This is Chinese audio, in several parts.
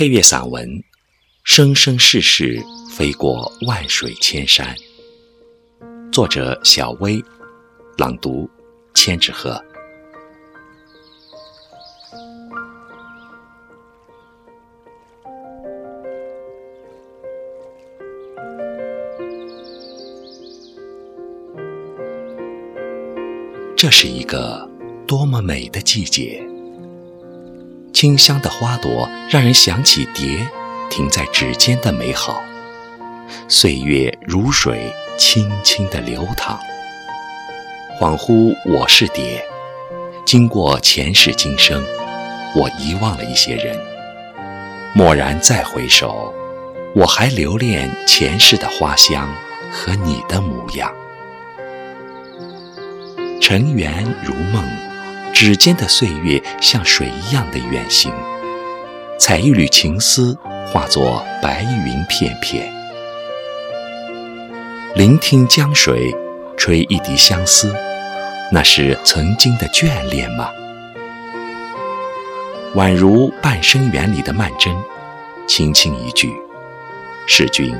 配乐散文《生生世世飞过万水千山》，作者小薇，朗读千纸鹤。这是一个多么美的季节！清香的花朵让人想起蝶停在指尖的美好。岁月如水，轻轻地流淌。恍惚我是蝶，经过前世今生，我遗忘了一些人。蓦然再回首，我还留恋前世的花香和你的模样。尘缘如梦，指尖的岁月像水一样的远行，采一缕情丝，化作白云片片。聆听江水，吹一笛相思，那是曾经的眷恋吗？宛如半生缘里的曼桢，轻轻一句：“世君，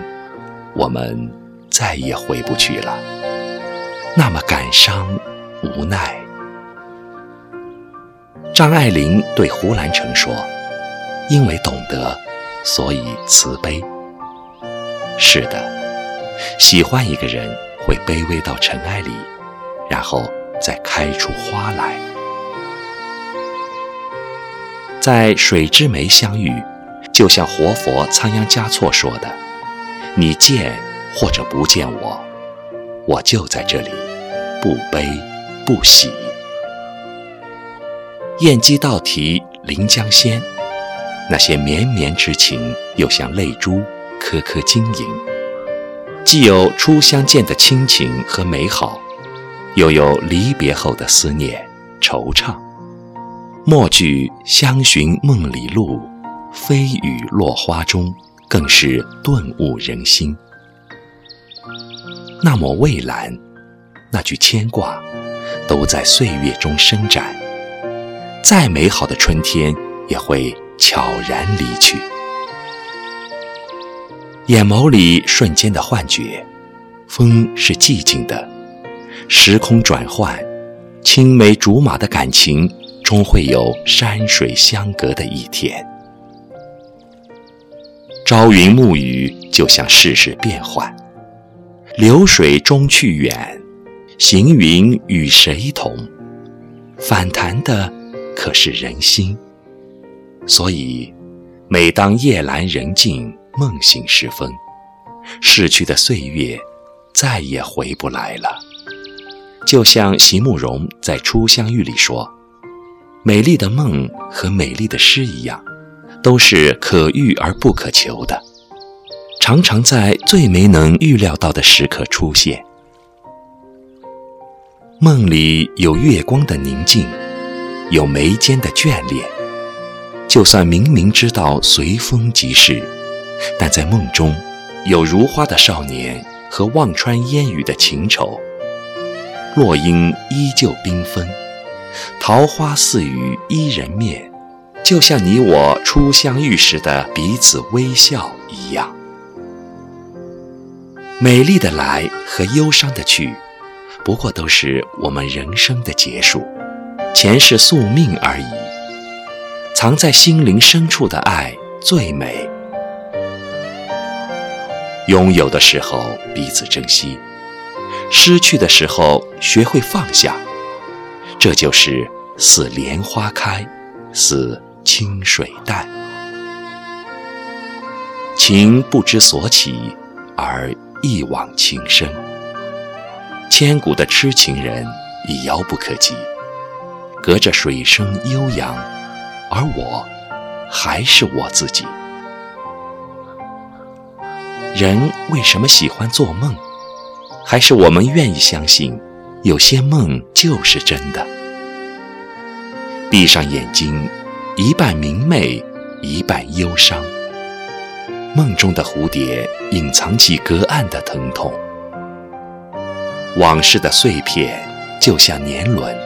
我们再也回不去了。”那么感伤。无奈，张爱玲对胡兰成说：“因为懂得，所以慈悲。”是的，喜欢一个人会卑微到尘埃里，然后再开出花来。在水之湄相遇，就像活佛仓央嘉措说的：“你见或者不见我，我就在这里，不悲。”不喜，燕姬道题临江仙，那些绵绵之情，又像泪珠颗颗晶莹。既有初相见的亲情和美好，又有离别后的思念惆怅。末句相寻梦里路，飞雨落花中，更是顿悟人心。那抹蔚蓝，那句牵挂。都在岁月中伸展，再美好的春天也会悄然离去。眼眸里瞬间的幻觉，风是寂静的，时空转换，青梅竹马的感情终会有山水相隔的一天。朝云暮雨，就像世事变幻，流水终去远。行云与谁同？反弹的可是人心。所以，每当夜阑人静、梦醒时分，逝去的岁月再也回不来了。就像席慕容在《初相遇》里说：“美丽的梦和美丽的诗一样，都是可遇而不可求的，常常在最没能预料到的时刻出现。”梦里有月光的宁静，有眉间的眷恋。就算明明知道随风即逝，但在梦中，有如花的少年和望穿烟雨的情愁。落英依旧缤纷，桃花似雨伊人面，就像你我初相遇时的彼此微笑一样。美丽的来和忧伤的去。不过都是我们人生的结束，前世宿命而已。藏在心灵深处的爱最美。拥有的时候彼此珍惜，失去的时候学会放下。这就是似莲花开，似清水淡。情不知所起，而一往情深。千古的痴情人已遥不可及，隔着水声悠扬，而我还是我自己。人为什么喜欢做梦？还是我们愿意相信，有些梦就是真的？闭上眼睛，一半明媚，一半忧伤。梦中的蝴蝶隐藏起隔岸的疼痛。往事的碎片，就像年轮，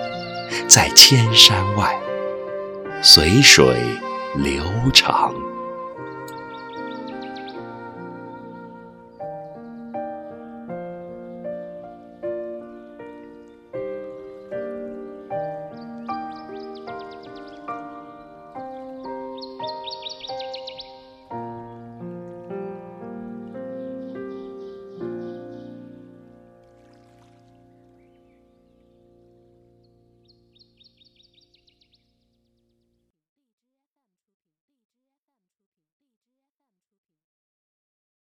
在千山外，随水流长。